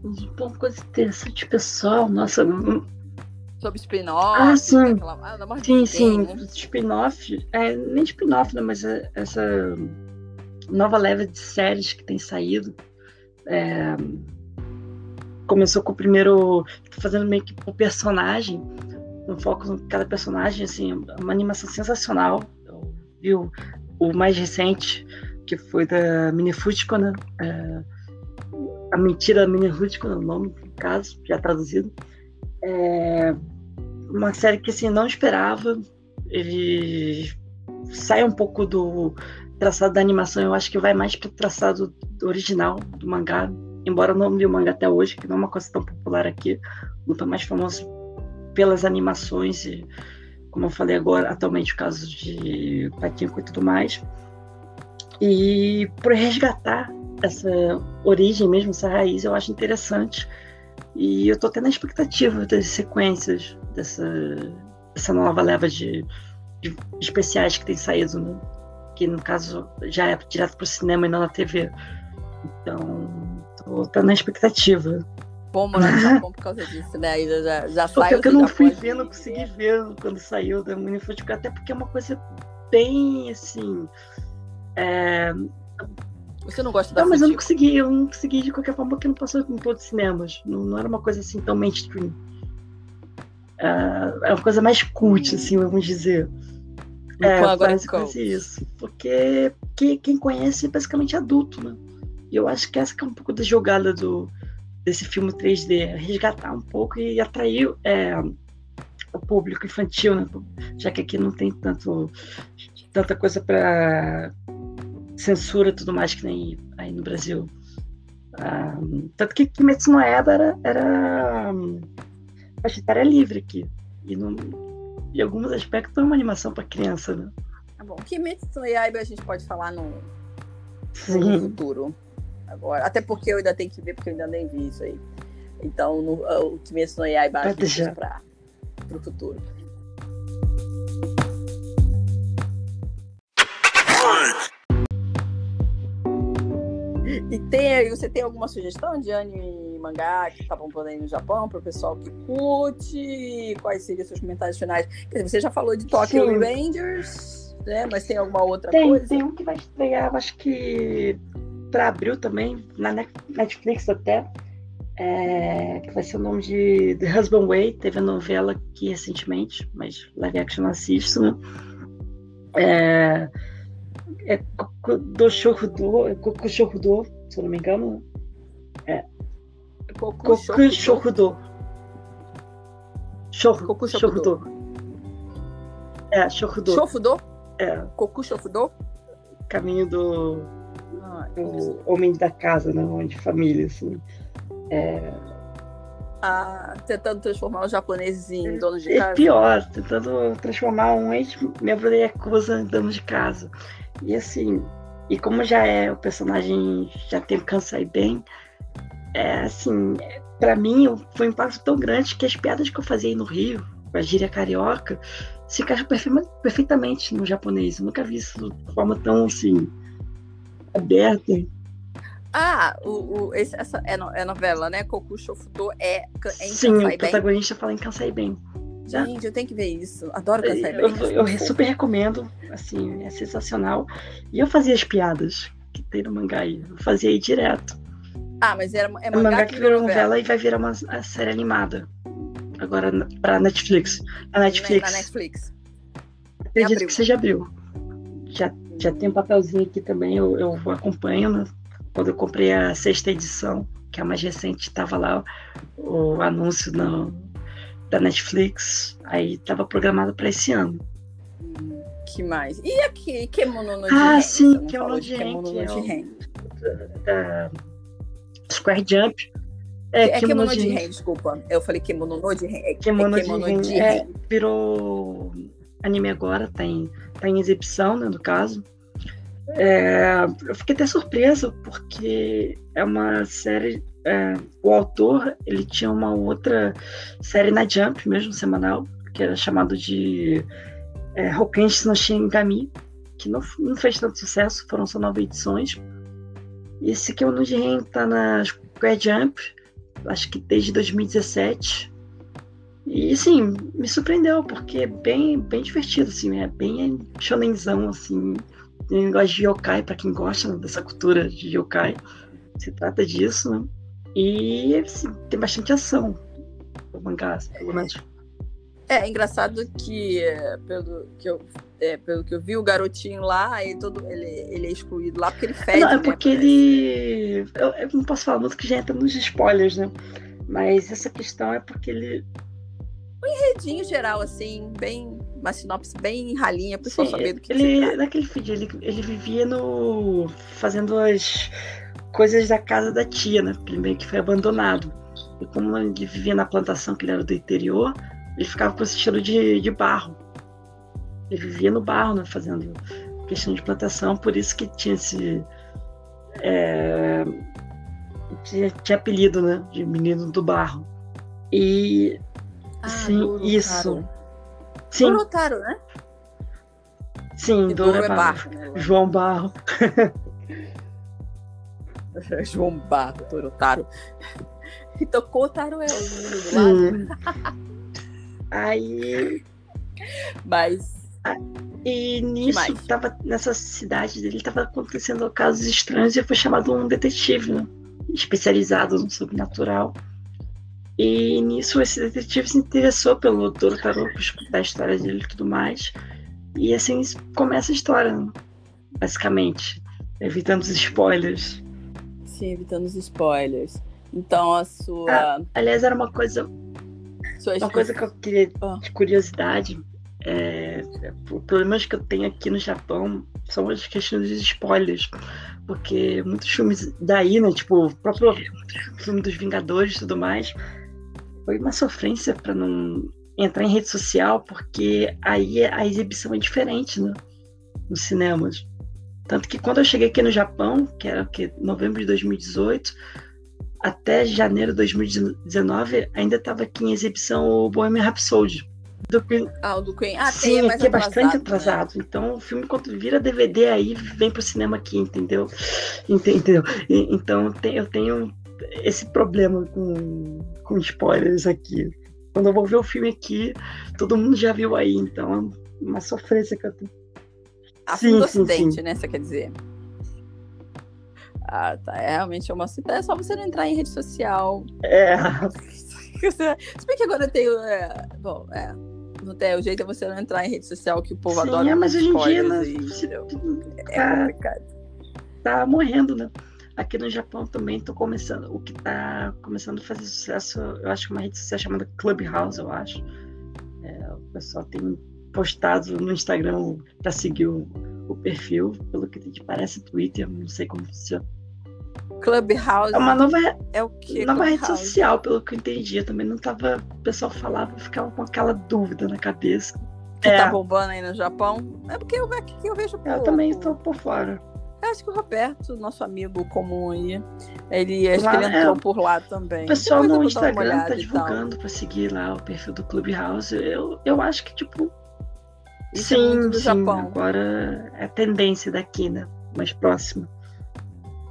Uma coisa interessante, pessoal, nossa. Hum. Sobre spin-off. Ah, sim. Aquela... Ah, sim, sim. Né? Spin-off. É, nem spin-off, né? Mas é, essa nova leva de séries que tem saído. É, começou com o primeiro. Fazendo meio que o personagem. Um foco em cada personagem, assim, uma animação sensacional. Eu vi o, o mais recente, que foi da Minifútico, né? É, a mentira é o nome, no caso, já traduzido. É uma série que assim, não esperava. Ele sai um pouco do traçado da animação, eu acho que vai mais para o traçado original do mangá, embora eu não li o mangá até hoje, que não é uma coisa tão popular aqui. O Luta mais famoso pelas animações e, como eu falei agora, atualmente o caso de Patinco e tudo mais. E por resgatar essa origem mesmo, essa raiz, eu acho interessante. E eu tô tendo a expectativa das sequências dessa, dessa nova leva de, de especiais que tem saído, né? Que no caso já é direto para o cinema e não na TV. Então, tô, tô na expectativa. Bom morar no Japão por causa disso, né? Aí já, já saiu. Porque eu não fui ver, não consegui ver quando saiu da Unifoot, até porque é uma coisa bem assim. É... Você não gosta da Não, mas eu não consegui, eu não consegui de qualquer forma porque não passou em todos os cinemas. Não, não era uma coisa assim tão mainstream. Uh, é uma coisa mais cult, hum. assim, vamos dizer. É, agora quase isso. Porque que, quem conhece é basicamente adulto, né? E eu acho que essa que é um pouco da jogada do, desse filme 3D, é resgatar um pouco e atrair é, o público infantil, né? Já que aqui não tem tanto, tanta coisa para censura e tudo mais que nem aí no Brasil. Ah, tanto que Kimetsu no Eba era, era faixa livre aqui. E não, em alguns aspectos é uma animação para criança, né? Tá bom. Kimetsu no Yaiba a gente pode falar no, no futuro. Agora, até porque eu ainda tenho que ver, porque eu ainda nem vi isso aí. Então, no, o Kimetsu no Yaiba a gente para o futuro. E tem aí, você tem alguma sugestão de anime e mangá que estavam por aí no Japão para o pessoal que curte? Quais seriam seus comentários finais? Quer dizer, você já falou de Tokyo Sim. Revengers, né? Mas tem alguma outra tem, coisa? Tem um que vai estrear, acho que para abril também, na Netflix até. É, que vai ser o nome de The Husband Way. Teve a novela aqui recentemente, mas live action não assisto, né? É, é do é Shokudo, se eu não me engano. É. Goku, Shokudo. Goku Shokudo. É, Shokudo. Shokudo? É. Goku Shokudo? Caminho do, ah, do homem da casa, né? Homem de família, assim. É, ah, tentando transformar os japoneses em donos de é casa? É pior, tentando transformar um ex-membro da Yakuza em dono de casa. E assim, e como já é o personagem já tem Kansai bem, é assim, para mim foi um impacto tão grande que as piadas que eu fazia no Rio, com a gíria carioca, se encaixam perfeitamente no japonês. Eu nunca vi isso de forma tão assim aberta. Ah, o, o, esse, essa é, no, é novela, né? Koku Shofudo é, é em Sim, Kansai o protagonista fala em Kansai bem. Gente, eu tenho que ver isso. Adoro Kansai Bem. Eu, eu, super recomendo, assim, é sensacional. E eu fazia as piadas que tem no mangá aí. Eu fazia aí direto. Ah, mas era, é mangá, mangá que virou novela. novela e vai virar uma série animada. Agora pra Netflix. A Netflix. Na Netflix. Acredito abril. que seja abril. Já, já tem um papelzinho aqui também, eu, eu acompanho, né? Quando eu comprei a sexta edição, que é a mais recente, tava lá o anúncio no, da Netflix. Aí tava programado para esse ano. Que mais? E aqui, Kemono no Ah, sim, Kemono de Kemono que é. Da Square Jump. É, Kemono Kemono Jiren. Jiren, desculpa. Eu falei Kemono no Jiren. É, Kemono é Kemono Jiren, Jiren. é, virou anime agora, tá em, tá em exibição, né, no caso. É, eu fiquei até surpreso, porque é uma série. é, o autor ele tinha uma outra série na Jump, mesmo semanal, que era chamado de é, Hokenshi no Shingami, que não, não fez tanto sucesso, foram só nove edições. Esse aqui é o Nujiren, tá na Square Jump, acho que desde 2017. E sim, me surpreendeu, porque é bem, bem divertido, assim, é bem shonenzão, assim. Tem negócio de yokai, pra quem gosta né, dessa cultura de yokai. Se trata disso, né? E assim, tem bastante ação no mangá, pelo menos. É engraçado que, é, pelo que eu, é, pelo que eu vi, o garotinho lá, ele, todo, ele, ele é excluído lá porque ele fede. não, é né, porque ele. Eu, eu não posso falar muito que já entra nos spoilers, né? Mas essa questão é porque ele. Redinho geral, assim, bem. Uma sinopse bem ralinha, pra pessoa saber do que, ele, naquele feed, ele, ele vivia no. fazendo as coisas da casa da tia, né? Porque ele meio que foi abandonado. E como ele vivia na plantação, que ele era do interior, ele ficava com esse cheiro de, de barro. Ele vivia no barro, né? Fazendo questão de plantação, por isso que tinha esse. é, tinha, tinha apelido, né? De menino do barro. E. Ah, sim, isso. Sim, Dorotaro, né? sim, Doro Doro é barro. barro, né? João Barro. João Barro, Dorotaro. Então, Kotaro é o menino do lado, Sim. Aí. mas E nisso, mais? tava, nessa cidade dele, tava acontecendo casos estranhos e foi chamado um detetive, né? Especializado no sobrenatural. E nisso, esse detetive se interessou pelo Doro Tarô, por escutar a história dele e tudo mais. E assim começa a história, né? basicamente. Evitando os spoilers. sim, evitando os spoilers. Então, a sua. Aliás, era uma coisa Uma coisa que eu queria Ah. de curiosidade é, o problemas que eu tenho aqui no Japão são as questões de spoilers. Porque muitos filmes daí, né? Tipo, o próprio filme dos Vingadores e tudo mais, foi uma sofrência para não entrar em rede social, porque aí a exibição é diferente, né? Nos cinemas. Tanto que quando eu cheguei aqui no Japão, que era o que, novembro de 2018, até janeiro de 2019, ainda estava aqui em exibição o Bohemian Rhapsody. Do Queen. Ah, o do Queen. Ah, tem, Sim, é mais aqui é bastante atrasado, né? Então o filme, quando vira DVD aí, vem pro cinema aqui, entendeu? Entendeu? Então eu tenho esse problema com, com spoilers aqui. Quando eu vou ver o filme aqui, todo mundo já viu aí, então é uma sofrência que eu tenho. Assim Sim, do sim, sim. né? Você quer dizer? Ah, tá. É realmente uma É só você não entrar em rede social. É, Se bem que agora tem. É, bom, é. Não tem, o jeito é você não entrar em rede social que o povo sim, adora. é, mas hoje em dia, e? É tá- complicado. tá morrendo, né? Aqui no Japão também tô começando. O que tá começando a fazer sucesso, eu acho que é uma rede social chamada Clubhouse, eu acho. É, o pessoal tem postado no Instagram pra seguir o, o perfil, pelo que parece Twitter, não sei como funciona. Clubhouse É uma nova, é o que? nova rede social, pelo que eu entendi. Eu também não tava. O pessoal falava, eu ficava com aquela dúvida na cabeça. Que É. tá bombando aí no Japão. É porque eu, que eu vejo Eu pouco. também estou por fora. Eu acho que o Roberto, nosso amigo comum aí, ele acho Lá, que ele é. entrou por lá também. O pessoal Depois eu no Instagram tá e tal. divulgando pra seguir lá o perfil do Clubhouse. Eu, eu acho que, tipo. Isso é sim, muito do sim. Japão. Agora é a tendência daqui, né? Mais próxima.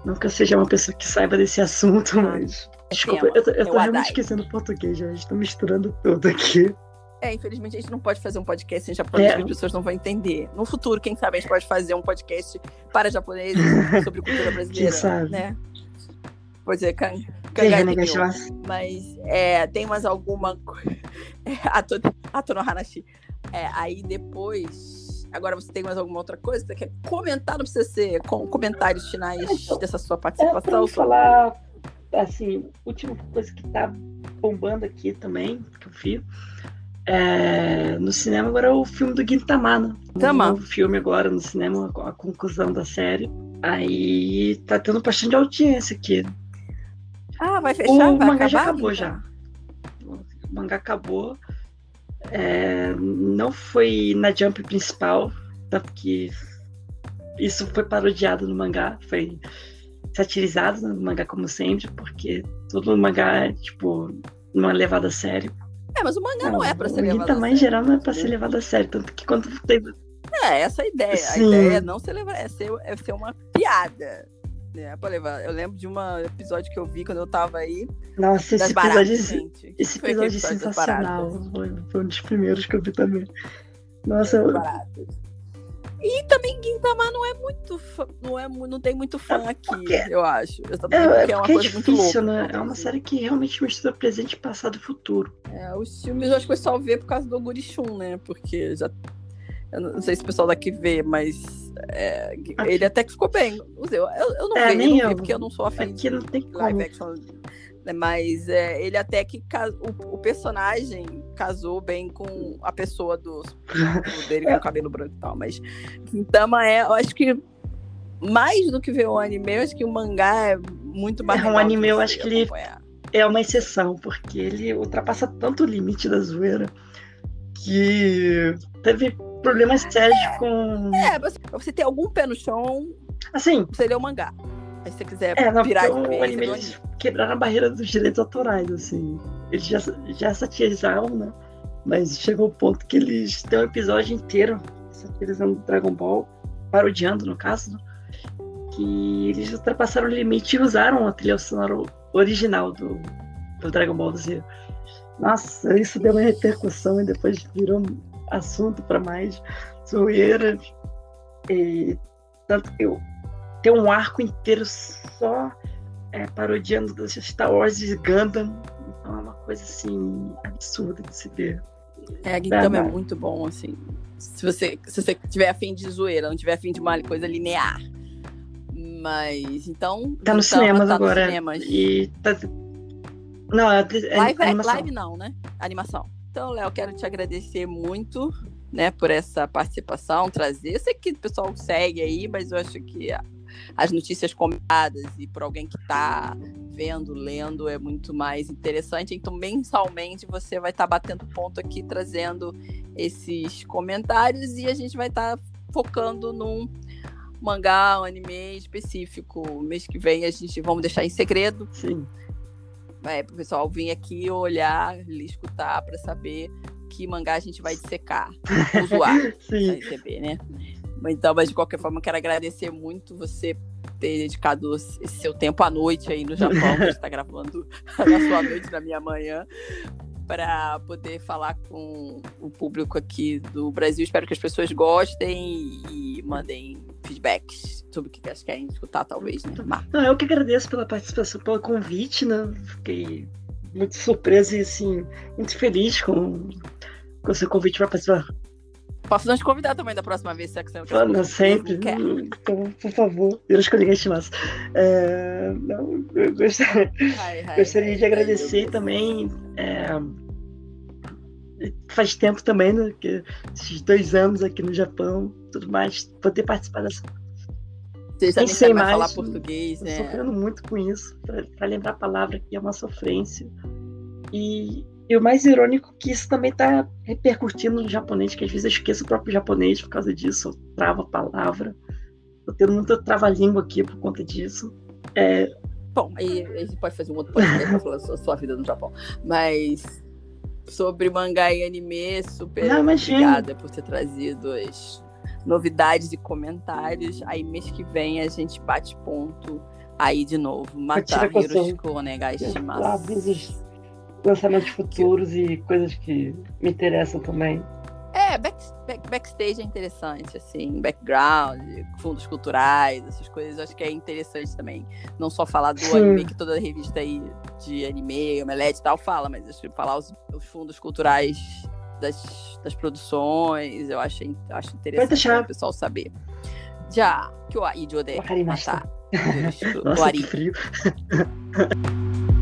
Não que eu seja uma pessoa que saiba desse assunto, Ah, mas. Desculpa, eu tô, eu é tô realmente esquecendo português, já estou misturando tudo aqui. É, infelizmente a gente não pode fazer um podcast em japonês É. que as pessoas não vão entender. No futuro, quem sabe, a gente pode fazer um podcast para japoneses sobre cultura brasileira. Quem sabe? Né? Pois é, kan, Kangarinyo. Mas é, tem mais alguma coisa. Ato, Ato no Hanashi. É, aí depois. Agora você tem mais alguma outra coisa que você quer comentar? Não precisa ser com comentários finais Então, dessa sua É, participação. eu falar, assim, última coisa que tá bombando aqui também, que eu vi, é, no cinema agora é o filme do Gintama, né? Tama. Um novo filme agora no cinema, a conclusão da série. Aí tá tendo bastante audiência aqui. Ah, vai fechar? O vai mangá já acabar, acabou então? já. O mangá acabou. É, não foi na Jump principal, tanto que isso foi parodiado no mangá, foi satirizado no mangá como sempre, porque todo mangá é tipo uma levada a sério. É, mas o mangá não, é pra ser levado a sério. geral não é pra ser levado a sério, tanto que quando teve É, essa é a ideia. A Sim. ideia é não ser levar, é ser, é ser uma piada. Né, pra levar. Eu lembro de um episódio que eu vi quando eu tava aí. Nossa, esse baratas, episódio, gente. esse Foi aquele episódio é das sensacional. Foi, foi um dos primeiros que eu vi também. Nossa, eu-. E também Gintama não é muito fã, não, é, não tem muito fã aqui, porque- eu acho. Exatamente é, porque é é uma porque é coisa muito difícil, louca. né? É uma série que realmente mistura presente, passado e futuro. É, os filmes eu acho que o pessoal vê por causa do Gurichun, né? Porque já. Eu não sei se o pessoal daqui vê, mas é, ele até que ficou bem. Eu, eu não É, vejo, nem eu. vi, porque eu não sou afim Aqui não tem como. live action. né, Mas é, ele até que o, o personagem casou bem com a pessoa do, do- dele com o cabelo branco e tal. Mas Quintama é, eu acho que mais do que ver o anime, eu acho que o mangá é muito mais É, um anime, eu acho que ele-. É uma exceção, porque ele ultrapassa tanto o limite da zoeira que teve problemas sérios com. É, você, você ter algum pé no chão, Assim, você lê o mangá. Aí se você quiser é, não, porque de o anime eles quebraram a barreira dos direitos autorais, assim. Eles já, já satirizavam, né? Mas chegou o ponto que eles têm um episódio inteiro satirizando Dragon Ball, parodiando no caso, né? que eles ultrapassaram o limite e usaram a trilha sonora original do, do Dragon Ball Z. Nossa, isso deu uma repercussão e depois virou assunto para mais zoeira. E tanto que eu tem um arco inteiro só é, parodiando das Star Wars e Gundam. Então é uma coisa assim absurda de se ver. É, a Gintama é muito bom, assim. Se você, se você tiver afim de zoeira, não tiver afim de uma coisa linear. Mas, então. Tá nos cinemas tá agora. Nos cinemas. E tá... Não, é, é Live, animação. live não, né? Animação. Então, Léo, quero te agradecer muito, né, por essa participação, trazer. Eu sei que o pessoal segue aí, mas eu acho que as notícias comentadas e por alguém que está vendo, lendo, é muito mais interessante. Então, mensalmente, você vai estar batendo ponto aqui, trazendo esses comentários e a gente vai estar focando num mangá, um anime específico. Mês que vem a gente vamos deixar em segredo Sim. É, pro pessoal vir aqui olhar, escutar para saber que mangá a gente vai dissecar, o zoar, pra Sim. receber, né? Mas, Então, mas de qualquer forma, quero agradecer muito você ter dedicado esse seu tempo à noite aí no Japão, que a gente está gravando na sua noite, na minha manhã, para poder falar com o público aqui do Brasil. Espero que as pessoas gostem e mandem feedbacks sobre o que elas querem escutar, talvez, né? Mar- Não, eu que agradeço pela participação, pelo convite, né? Fiquei muito surpresa e assim, muito feliz com, com o seu convite para participar. Posso não te convidar também da próxima vez, se é que você não quer. Fala sempre. Quer. Então, por favor, eu que ninguém chamasse. É, não, eu gostaria, Ai, ai, gostaria ai, de agradecer também. é, faz tempo também, né? Que esses dois anos aqui no Japão, tudo mais, poder participar dessa. Você já nem sei mais falar português, né? sofrendo muito com isso. Para lembrar a palavra aqui é uma sofrência. E, e o mais irônico é que isso também está repercutindo no japonês, que às vezes eu esqueço o próprio japonês por causa disso. Eu travo a palavra. Tô tendo muita trava-língua aqui por conta disso. É, Bom, aí a gente pode fazer um outro podcast pra falar da sua vida no Japão. Mas sobre mangá e anime, super Não, obrigada por ter trazido as novidades e comentários. Aí mês que vem a gente bate ponto aí de novo. Matar vírus, conegar, estimar. Todos lançamentos futuros que... e coisas que me interessam também. É, back, back, backstage é interessante, assim, background, fundos culturais, essas coisas, acho que é interessante também. Não só falar do Sim. anime, que toda revista aí de anime, omelete e tal fala, mas acho que falar os, os fundos culturais das, das produções. Eu achei, acho interessante o pessoal saber. Já, que o aí Idiode. Nossa, que frio.